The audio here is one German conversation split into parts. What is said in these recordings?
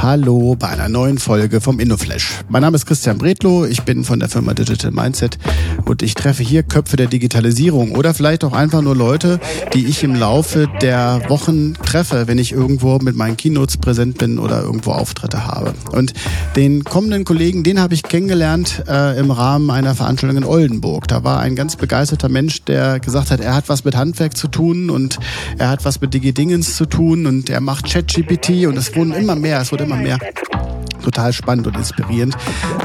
Hallo bei einer neuen Folge vom InnoFlash. Mein Name ist Christian Bredlow, ich bin von der Firma Digital Mindset und ich treffe hier Köpfe der Digitalisierung oder vielleicht auch einfach nur Leute, die ich im Laufe der Wochen treffe, wenn ich irgendwo mit meinen Keynotes präsent bin oder irgendwo Auftritte habe. Und den kommenden Kollegen, den habe ich kennengelernt äh, im Rahmen einer Veranstaltung in Oldenburg. Da war ein ganz begeisterter Mensch, der gesagt hat, er hat was mit Handwerk zu tun und er hat was mit Digidingens zu tun und er macht ChatGPT und es wurden immer mehr, es wurde immer mehr. Total spannend und inspirierend.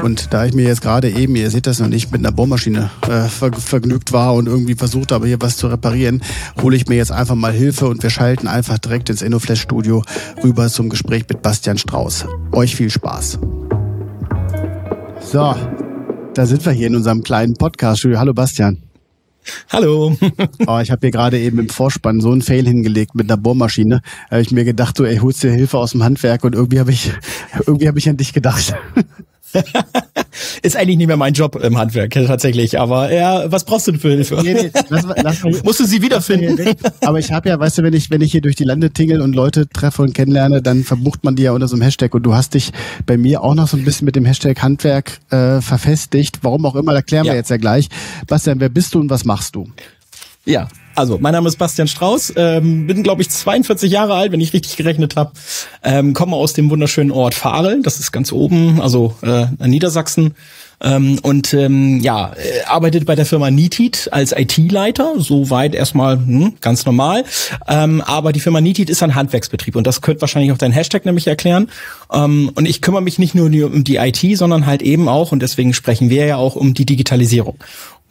Und da ich mir jetzt gerade eben, ihr seht das noch nicht, mit einer Bohrmaschine äh, ver vergnügt war und irgendwie versucht habe, hier was zu reparieren, hole ich mir jetzt einfach mal Hilfe und wir schalten einfach direkt ins InnoFlash-Studio rüber zum Gespräch mit Bastian Strauß. Euch viel Spaß. So, da sind wir hier in unserem kleinen Podcast-Studio. Hallo Bastian. Hallo. oh, ich habe hier gerade eben im Vorspann so einen Fail hingelegt mit einer Bohrmaschine. Da habe ich mir gedacht, du ey, holst dir Hilfe aus dem Handwerk und irgendwie habe ich irgendwie habe ich an dich gedacht. ist eigentlich nicht mehr mein Job im Handwerk tatsächlich, aber ja, was brauchst du denn für Hilfe? Nee, nee, lass, lass mal, Musst du sie wiederfinden? Aber ich habe ja, weißt du, wenn ich wenn ich hier durch die Lande tingel und Leute treffe und kennenlerne, dann verbucht man die ja unter so einem Hashtag und du hast dich bei mir auch noch so ein bisschen mit dem Hashtag Handwerk äh, verfestigt. Warum auch immer, erklären ja. wir jetzt ja gleich. Bastian, wer bist du und was machst du? Ja, also mein Name ist Bastian Strauß, ähm, bin glaube ich 42 Jahre alt, wenn ich richtig gerechnet habe, ähm, komme aus dem wunderschönen Ort Fahrel, das ist ganz oben, also äh, in Niedersachsen. Ähm, und ähm, ja, äh, arbeitet bei der Firma Nitit als IT-Leiter, soweit erstmal hm, ganz normal. Ähm, aber die Firma Nitit ist ein Handwerksbetrieb und das könnte wahrscheinlich auch dein Hashtag nämlich erklären. Ähm, und ich kümmere mich nicht nur um die IT, sondern halt eben auch, und deswegen sprechen wir ja auch um die Digitalisierung.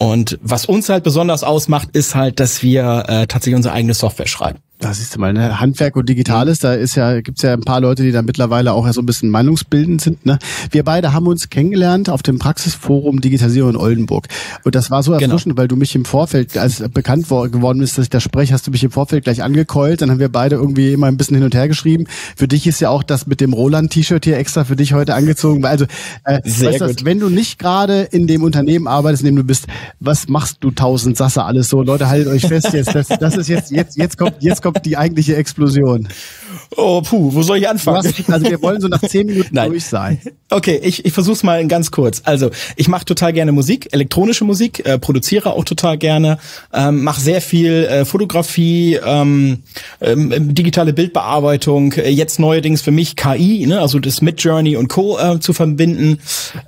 Und was uns halt besonders ausmacht, ist halt, dass wir äh, tatsächlich unsere eigene Software schreiben. Das ist mal, ne? Handwerk und Digitales, da ist ja, gibt's ja ein paar Leute, die da mittlerweile auch ja so ein bisschen meinungsbildend sind. Ne? Wir beide haben uns kennengelernt auf dem Praxisforum Digitalisierung in Oldenburg. Und das war so genau. erfrischend, genau. weil du mich im Vorfeld, als bekannt geworden bist, dass ich da spreche, hast du mich im Vorfeld gleich angekeult. Dann haben wir beide irgendwie immer ein bisschen hin und her geschrieben. Für dich ist ja auch das mit dem Roland-T-Shirt hier extra für dich heute angezogen. Also, äh, weißt du, wenn du nicht gerade in dem Unternehmen arbeitest, in dem du bist, was machst du tausend Sasse alles so? Leute, haltet euch fest jetzt. Das, das ist jetzt, jetzt, jetzt kommt, jetzt kommt kommt die eigentliche Explosion? Oh, puh, wo soll ich anfangen? Hast, also wir wollen so nach zehn Minuten Nein. durch sein. Okay, ich, ich versuch's mal ganz kurz. Also ich mache total gerne Musik, elektronische Musik, äh, produziere auch total gerne, ähm, mache sehr viel äh, Fotografie, ähm, ähm, digitale Bildbearbeitung, äh, jetzt neuerdings für mich KI, ne, also das Midjourney und Co. Äh, zu verbinden.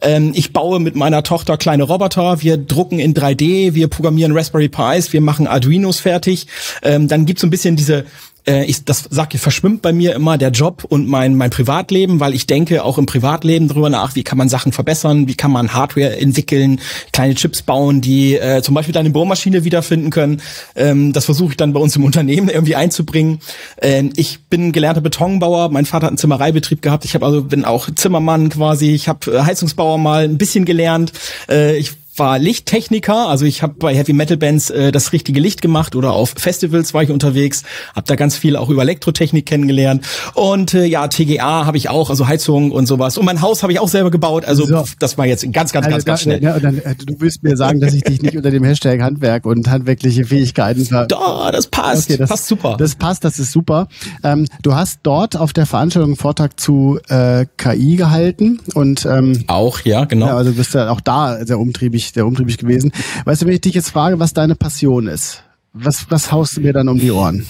Ähm, ich baue mit meiner Tochter kleine Roboter, wir drucken in 3D, wir programmieren Raspberry Pis, wir machen Arduinos fertig. Ähm, dann gibt's so ein bisschen diese äh, ich, das sag ich, verschwimmt bei mir immer der Job und mein, mein Privatleben, weil ich denke auch im Privatleben drüber nach, wie kann man Sachen verbessern, wie kann man Hardware entwickeln, kleine Chips bauen, die äh, zum Beispiel deine Bohrmaschine wiederfinden können. Ähm, das versuche ich dann bei uns im Unternehmen irgendwie einzubringen. Ähm, ich bin gelernter Betonbauer, mein Vater hat einen Zimmereibetrieb gehabt, ich habe also bin auch Zimmermann quasi, ich habe äh, Heizungsbauer mal ein bisschen gelernt. Äh, ich war Lichttechniker, also ich habe bei Heavy Metal Bands äh, das richtige Licht gemacht oder auf Festivals war ich unterwegs, habe da ganz viel auch über Elektrotechnik kennengelernt und äh, ja TGA habe ich auch, also Heizung und sowas und mein Haus habe ich auch selber gebaut, also so. das war jetzt ganz ganz also, ganz ganz schnell. Ja, dann, äh, du willst mir sagen, dass ich dich nicht unter dem Hashtag Handwerk und handwerkliche Fähigkeiten ver Doch, das passt, okay, das passt super. Das passt, das ist super. Ähm, du hast dort auf der Veranstaltung einen Vortrag zu äh, KI gehalten und ähm, auch ja genau. Ja, also du bist ja auch da sehr umtriebig sehr umtriebig gewesen. Weißt du, wenn ich dich jetzt frage, was deine Passion ist, was, was haust du mir dann um die Ohren?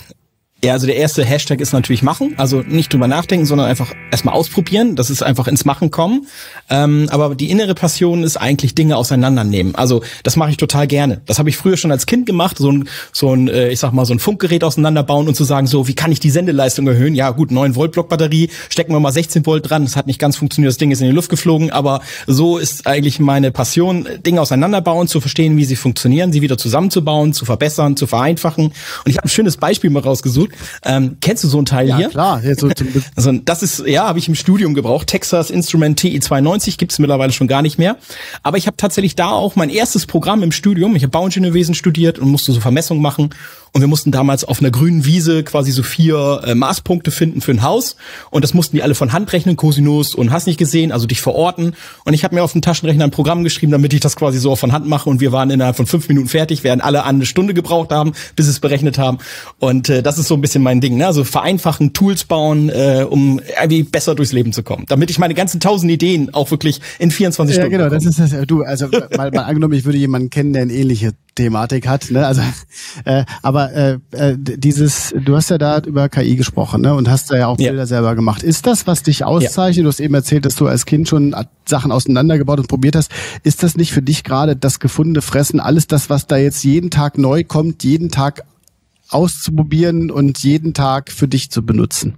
Ja, also der erste Hashtag ist natürlich machen. Also nicht drüber nachdenken, sondern einfach erstmal ausprobieren. Das ist einfach ins Machen kommen. Ähm, aber die innere Passion ist eigentlich Dinge auseinandernehmen. Also das mache ich total gerne. Das habe ich früher schon als Kind gemacht. So ein, so ein, äh, ich sag mal, so ein Funkgerät auseinanderbauen und zu sagen, so, wie kann ich die Sendeleistung erhöhen? Ja, gut, 9 Volt Blockbatterie, stecken wir mal 16 Volt dran. Das hat nicht ganz funktioniert. Das Ding ist in die Luft geflogen. Aber so ist eigentlich meine Passion, Dinge auseinanderbauen, zu verstehen, wie sie funktionieren, sie wieder zusammenzubauen, zu verbessern, zu vereinfachen. Und ich habe ein schönes Beispiel mal rausgesucht. Ähm, kennst du so ein Teil ja, hier? klar. Ja, so also das ist, ja, habe ich im Studium gebraucht. Texas Instrument TI92 gibt's mittlerweile schon gar nicht mehr. Aber ich habe tatsächlich da auch mein erstes Programm im Studium. Ich habe Bauingenieurwesen studiert und musste so Vermessungen machen. Und wir mussten damals auf einer grünen Wiese quasi so vier äh, Maßpunkte finden für ein Haus. Und das mussten die alle von Hand rechnen, Cosinus und hast nicht gesehen, also dich verorten. Und ich habe mir auf dem Taschenrechner ein Programm geschrieben, damit ich das quasi so von Hand mache. Und wir waren innerhalb von fünf Minuten fertig, während alle eine Stunde gebraucht haben, bis sie es berechnet haben. Und äh, das ist so so ein bisschen mein Ding. Ne? Also vereinfachen, Tools bauen, äh, um irgendwie besser durchs Leben zu kommen. Damit ich meine ganzen tausend Ideen auch wirklich in 24 ja, Stunden. Ja, genau, bekomme. das ist das. Du, also mal, mal angenommen, ich würde jemanden kennen, der eine ähnliche Thematik hat. Ne? Also, äh, aber äh, äh, dieses, du hast ja da über KI gesprochen ne? und hast da ja auch Bilder ja. selber gemacht. Ist das, was dich auszeichnet? Ja. Du hast eben erzählt, dass du als Kind schon Sachen auseinandergebaut und probiert hast. Ist das nicht für dich gerade das gefundene Fressen, alles das, was da jetzt jeden Tag neu kommt, jeden Tag auszuprobieren und jeden Tag für dich zu benutzen?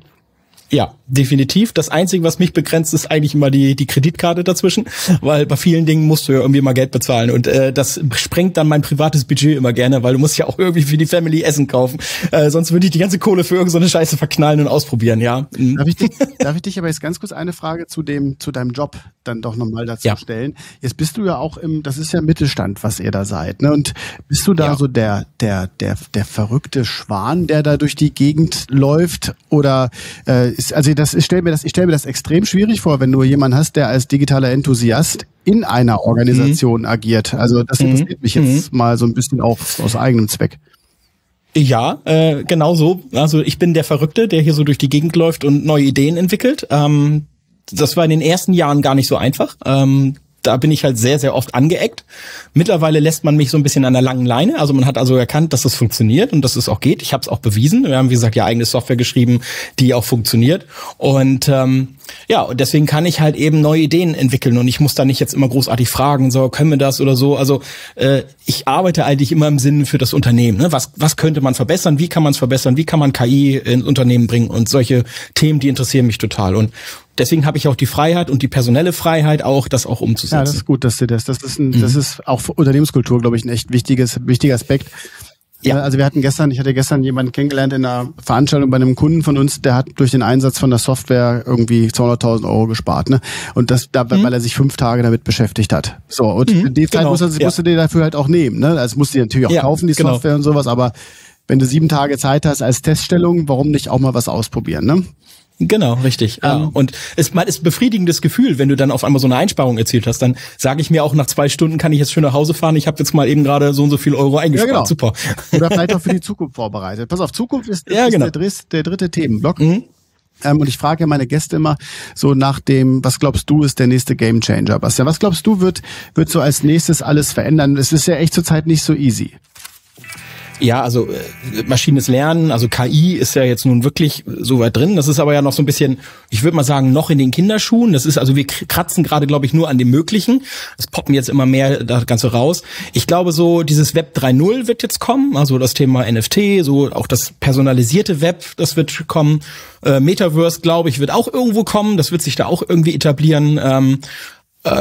Ja, definitiv. Das Einzige, was mich begrenzt, ist eigentlich immer die, die Kreditkarte dazwischen, weil bei vielen Dingen musst du ja irgendwie mal Geld bezahlen und äh, das sprengt dann mein privates Budget immer gerne, weil du musst ja auch irgendwie für die Family Essen kaufen. Äh, sonst würde ich die ganze Kohle für irgendeine Scheiße verknallen und ausprobieren, ja. Mhm. Darf ich, dich, darf ich dich aber jetzt ganz kurz eine Frage zu dem, zu deinem Job dann doch nochmal dazu ja. stellen? Jetzt bist du ja auch im, das ist ja Mittelstand, was ihr da seid, ne? Und bist du da ja. so der, der, der, der verrückte Schwan, der da durch die Gegend läuft oder äh, ist, also das, ich stelle mir das, ich stelle mir das extrem schwierig vor, wenn du jemanden hast, der als digitaler Enthusiast in einer Organisation mhm. agiert. Also das interessiert mhm. mich jetzt mhm. mal so ein bisschen auch aus eigenem Zweck. Ja, äh, genau so. Also ich bin der Verrückte, der hier so durch die Gegend läuft und neue Ideen entwickelt. Ähm, das war in den ersten Jahren gar nicht so einfach. Ähm, da bin ich halt sehr, sehr oft angeeckt. Mittlerweile lässt man mich so ein bisschen an der langen Leine. Also man hat also erkannt, dass das funktioniert und dass es auch geht. Ich habe es auch bewiesen. Wir haben, wie gesagt, ja eigene Software geschrieben, die auch funktioniert. Und ähm, ja, und deswegen kann ich halt eben neue Ideen entwickeln und ich muss da nicht jetzt immer großartig fragen, so können wir das oder so. Also äh, ich arbeite eigentlich immer im Sinne für das Unternehmen. Ne? Was, was könnte man verbessern? Wie kann man es verbessern? Wie kann man KI ins Unternehmen bringen? Und solche Themen, die interessieren mich total. Und deswegen habe ich auch die Freiheit und die personelle Freiheit auch, das auch umzusetzen. Ja, das ist gut, dass du das. Das ist ein, mhm. das ist auch für Unternehmenskultur, glaube ich, ein echt wichtiges, wichtiger Aspekt. Ja. Also wir hatten gestern, ich hatte gestern jemanden kennengelernt in einer Veranstaltung bei einem Kunden von uns, der hat durch den Einsatz von der Software irgendwie 200.000 Euro gespart, ne? Und das, da, mhm. weil er sich fünf Tage damit beschäftigt hat. So und mhm, die Zeit genau. musst, du, musst du dir dafür halt auch nehmen, ne? Also musst du dir natürlich auch ja, kaufen die genau. Software und sowas, aber wenn du sieben Tage Zeit hast als Teststellung, warum nicht auch mal was ausprobieren, ne? Genau, richtig. Ja. Ähm, und es mal ist ein befriedigendes Gefühl, wenn du dann auf einmal so eine Einsparung erzielt hast. Dann sage ich mir auch nach zwei Stunden kann ich jetzt schön nach Hause fahren. Ich habe jetzt mal eben gerade so und so viel Euro eingespart. Ja, genau. Super. Oder vielleicht auch für die Zukunft vorbereitet. Pass auf, Zukunft ist, ja, ist genau. der, dritte, der dritte Themenblock. Mhm. Ähm, und ich frage ja meine Gäste immer so nach dem, was glaubst du ist der nächste Game Changer, Bastian? Was glaubst du wird, wird so als nächstes alles verändern? Es ist ja echt zurzeit nicht so easy. Ja, also äh, Maschines Lernen, also KI ist ja jetzt nun wirklich so weit drin. Das ist aber ja noch so ein bisschen, ich würde mal sagen, noch in den Kinderschuhen. Das ist also, wir kratzen gerade, glaube ich, nur an dem Möglichen. Es poppen jetzt immer mehr das Ganze raus. Ich glaube, so dieses Web 3.0 wird jetzt kommen, also das Thema NFT, so auch das personalisierte Web, das wird kommen. Äh, Metaverse, glaube ich, wird auch irgendwo kommen. Das wird sich da auch irgendwie etablieren. Ähm, äh,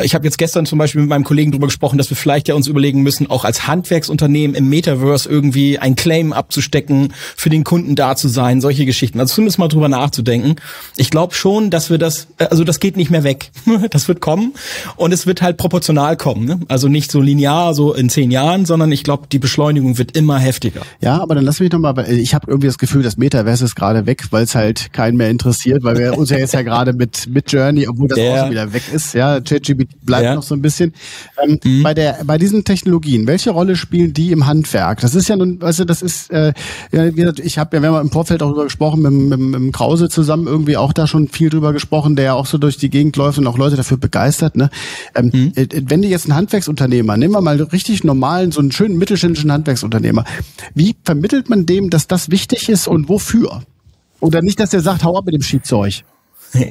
ich habe jetzt gestern zum Beispiel mit meinem Kollegen darüber gesprochen, dass wir vielleicht ja uns überlegen müssen, auch als Handwerksunternehmen im Metaverse irgendwie ein Claim abzustecken, für den Kunden da zu sein, solche Geschichten. Also zumindest mal drüber nachzudenken. Ich glaube schon, dass wir das, äh, also das geht nicht mehr weg. Das wird kommen und es wird halt proportional kommen. Ne? Also nicht so linear, so in zehn Jahren, sondern ich glaube, die Beschleunigung wird immer heftiger. Ja, aber dann lass mich nochmal, weil ich habe irgendwie das Gefühl, das Metaverse ist gerade weg, weil es halt keinen mehr interessiert, weil wir uns ja jetzt ja gerade mit, mit Journey, obwohl das Der, auch schon wieder weg ist, ja, ChatGPT bleibt ja. noch so ein bisschen. Ähm, mhm. Bei der, bei diesen Technologien, welche Rolle spielen die im Handwerk? Das ist ja nun, weißt du, das ist, äh, wie gesagt, ich habe ja, wir haben im Vorfeld auch drüber gesprochen, mit, mit, mit dem Krause zusammen irgendwie auch da schon viel drüber gesprochen, der ja auch so durch die Gegend läuft und auch Leute dafür begeistert. Ne? Ähm, mhm. Äh, wenn du jetzt einen Handwerksunternehmer, nehmen wir mal richtig normalen, so einen schönen mittelständischen Handwerksunternehmer, wie vermittelt man dem, dass das wichtig ist und wofür? Oder nicht, dass der sagt, hau ab mit dem Schiedzeug.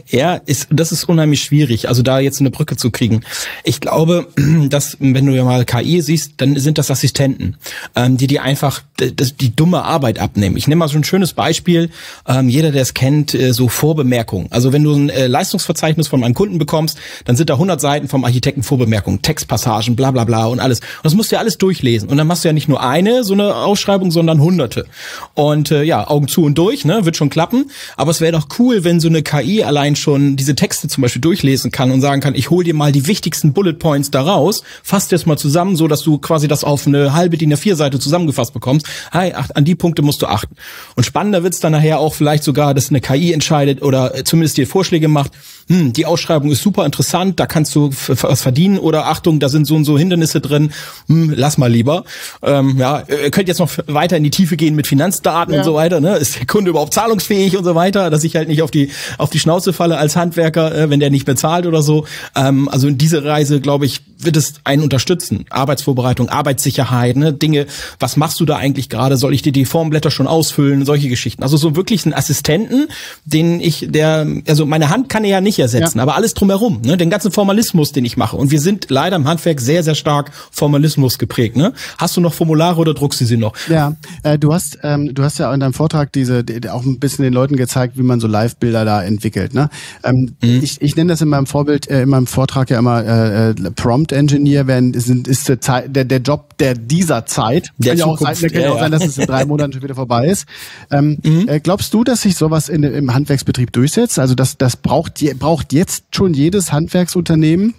Ja, ist, das ist unheimlich schwierig, also da jetzt eine Brücke zu kriegen. Ich glaube, dass, wenn du ja mal KI siehst, dann sind das Assistenten, ähm, die dir einfach das, die dumme Arbeit abnehmen. Ich nehme mal so ein schönes Beispiel. Ähm, jeder, der es kennt, äh, so Vorbemerkungen. Also wenn du ein äh, Leistungsverzeichnis von einem Kunden bekommst, dann sind da 100 Seiten vom Architekten Vorbemerkungen, Textpassagen, bla bla bla und alles. Und das musst du ja alles durchlesen. Und dann machst du ja nicht nur eine so eine Ausschreibung, sondern hunderte. Und äh, ja, Augen zu und durch, ne, wird schon klappen. Aber es wäre doch cool, wenn so eine KI allein schon diese Texte zum Beispiel durchlesen kann und sagen kann, ich hol dir mal die wichtigsten Bullet Points daraus, fass das mal zusammen, so dass du quasi das auf eine halbe DIN A4 Seite zusammengefasst bekommst. Hey, ach, an die Punkte musst du achten. Und spannender wird's dann nachher auch vielleicht sogar, dass eine KI entscheidet oder zumindest dir Vorschläge macht, hm, die Ausschreibung ist super interessant, da kannst du was verdienen oder Achtung, da sind so und so Hindernisse drin, hm, lass mal lieber. Ähm, ja, ihr könnt jetzt noch weiter in die Tiefe gehen mit Finanzdaten ja. und so weiter. Ne? Ist der Kunde überhaupt zahlungsfähig und so weiter, dass ich halt nicht auf die auf die Schnauze falle als Handwerker, äh, wenn der nicht bezahlt oder so. Ähm, also in diese Reise, glaube ich, wird es einen unterstützen. Arbeitsvorbereitung, Arbeitssicherheit, ne? Dinge, was machst du da eigentlich gerade? Soll ich dir die Formblätter schon ausfüllen? Solche Geschichten. Also so wirklich einen Assistenten, den ich, der, also meine Hand kann er ja nicht ersetzen, ja. aber alles drumherum, ne? den ganzen Formalismus, den ich mache. Und wir sind leider im Handwerk sehr, sehr stark Formalismus geprägt. Ne? Hast du noch Formulare oder druckst du sie noch? Ja, äh, du hast, ähm, du hast ja in deinem Vortrag diese die, auch ein bisschen den Leuten gezeigt, wie man so Live-Bilder da entwickelt. Ne? Ähm, mhm. Ich, ich nenne das in meinem Vorbild, äh, in meinem Vortrag ja immer äh, äh Prompt Engineer werden, sind, ist der, Zeit, der, der Job der dieser Zeit. Der kann ja auch sein, kann ja, auch sein, dass es in drei Monaten schon wieder vorbei ist. Ähm, mhm. äh, glaubst du, dass sich sowas in, im Handwerksbetrieb durchsetzt? Also das, das braucht, braucht jetzt schon jedes Handwerksunternehmen?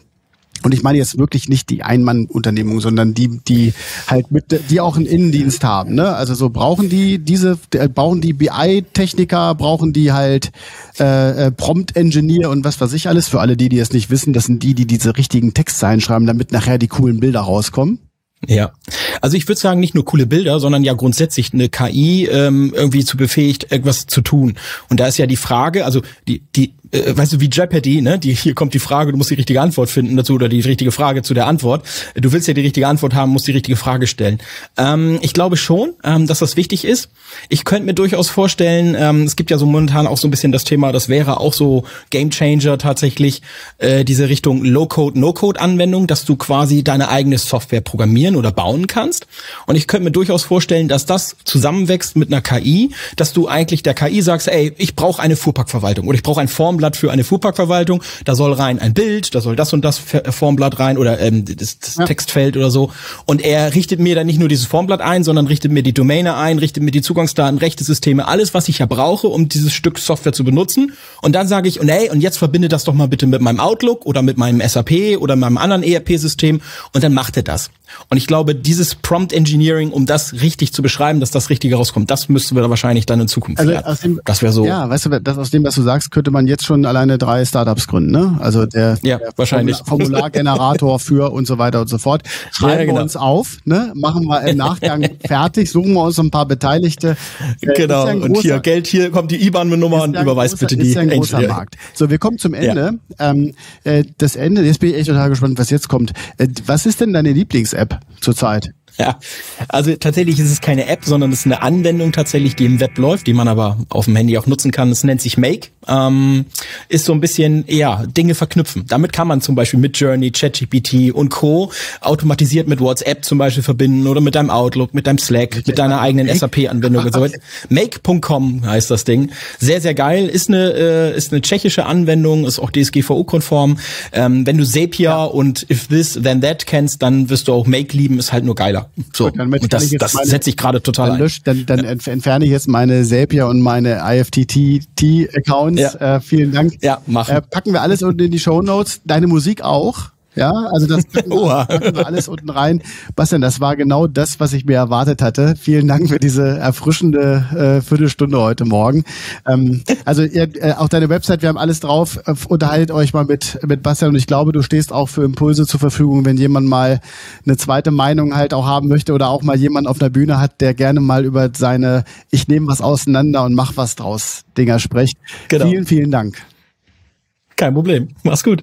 Und ich meine jetzt wirklich nicht die Einmann-Unternehmung, sondern die, die halt mit, die auch einen Innendienst haben. Ne? Also so brauchen die diese, äh, brauchen die BI-Techniker, brauchen die halt äh, äh, Prompt-Engineer und was weiß ich alles. Für alle die, die es nicht wissen, das sind die, die diese richtigen Textzeilen schreiben, damit nachher die coolen Bilder rauskommen. Ja, also ich würde sagen, nicht nur coole Bilder, sondern ja grundsätzlich eine KI ähm, irgendwie zu befähigt, irgendwas zu tun. Und da ist ja die Frage, also die, die äh, weißt du, wie Jeopardy, ne? Die, hier kommt die Frage, du musst die richtige Antwort finden dazu oder die richtige Frage zu der Antwort. Du willst ja die richtige Antwort haben, musst die richtige Frage stellen. Ähm, ich glaube schon, ähm, dass das wichtig ist. Ich könnte mir durchaus vorstellen, ähm, es gibt ja so momentan auch so ein bisschen das Thema, das wäre auch so Game Changer tatsächlich, äh, diese Richtung Low-Code, No-Code-Anwendung, dass du quasi deine eigene Software programmieren oder bauen kannst. Und ich könnte mir durchaus vorstellen, dass das zusammenwächst mit einer KI, dass du eigentlich der KI sagst, ey, ich brauche eine Fuhrparkverwaltung oder ich brauche ein Formblatt für eine Fuhrparkverwaltung. Da soll rein ein Bild, da soll das und das äh, Formblatt rein oder ähm, das, das ja. Textfeld oder so. Und er richtet mir dann nicht nur dieses Formblatt ein, sondern richtet mir die Domäne ein, richtet mir die Zugangsdaten, Rechtesysteme, alles, was ich ja brauche, um dieses Stück Software zu benutzen. Und dann sage ich, und hey, und jetzt verbinde das doch mal bitte mit meinem Outlook oder mit meinem SAP oder meinem anderen ERP-System. Und dann macht er das. Und ich glaube, dieses Prompt Engineering, um das richtig zu beschreiben, dass das Richtige rauskommt, das müssten wir da wahrscheinlich dann in Zukunft also lernen. Dem, das wäre so. Ja, weißt du, das aus dem, was du sagst, könnte man jetzt schon alleine drei Startups gründen, ne? Also der, ja, der wahrscheinlich. Formulargenerator für und so weiter und so fort. Schreiben ja, genau. wir uns auf, ne? Machen wir im Nachgang fertig, suchen wir uns ein paar Beteiligte. Äh, genau. Ja und hier Geld, hier kommt die IBAN-Nummer und überweist großer, bitte die. Ist ja ein großer Markt. So, wir kommen zum Ende. Ähm, äh, das Ende, jetzt bin ich echt total gespannt, was jetzt kommt. Äh, was ist denn deine Lieblings-App zurzeit? Ja, also tatsächlich ist es keine App, sondern es ist eine Anwendung tatsächlich, die im Web läuft, die man aber auf dem Handy auch nutzen kann. Es nennt sich Make. Ähm, ist so ein bisschen, ja, Dinge verknüpfen. Damit kann man zum Beispiel mit Journey, ChatGPT und Co. automatisiert mit WhatsApp zum Beispiel verbinden oder mit deinem Outlook, mit deinem Slack, mit deiner eigenen SAP-Anwendung und so weiter. Make.com heißt das Ding. Sehr, sehr geil. Ist eine, äh, ist eine tschechische Anwendung, ist auch DSGVO-konform. Ähm, wenn du Zapier ja. und If This, Then That kennst, dann wirst du auch Make lieben, ist halt nur geiler. So, Gut, und das, das setze ich gerade total dann lösch, Dann, dann ja. entferne ich jetzt meine Zapier und meine IFTT-Accounts. Ja. Äh, vielen Dank. Ja, machen. Äh, packen wir alles unten in die Show Notes. Deine Musik auch. Ja, also das packen wir alles unten rein. Bastian, das war genau das, was ich mir erwartet hatte. Vielen Dank für diese erfrischende äh, Viertelstunde heute Morgen. Ähm, also ihr, äh, auch deine Website, wir haben alles drauf. Äh, unterhaltet euch mal mit, mit Bastian und ich glaube, du stehst auch für Impulse zur Verfügung, wenn jemand mal eine zweite Meinung halt auch haben möchte oder auch mal jemand auf der Bühne hat, der gerne mal über seine Ich nehme was auseinander und mach was draus Dinger spricht. Genau. Vielen, vielen Dank. Kein Problem. Mach's gut.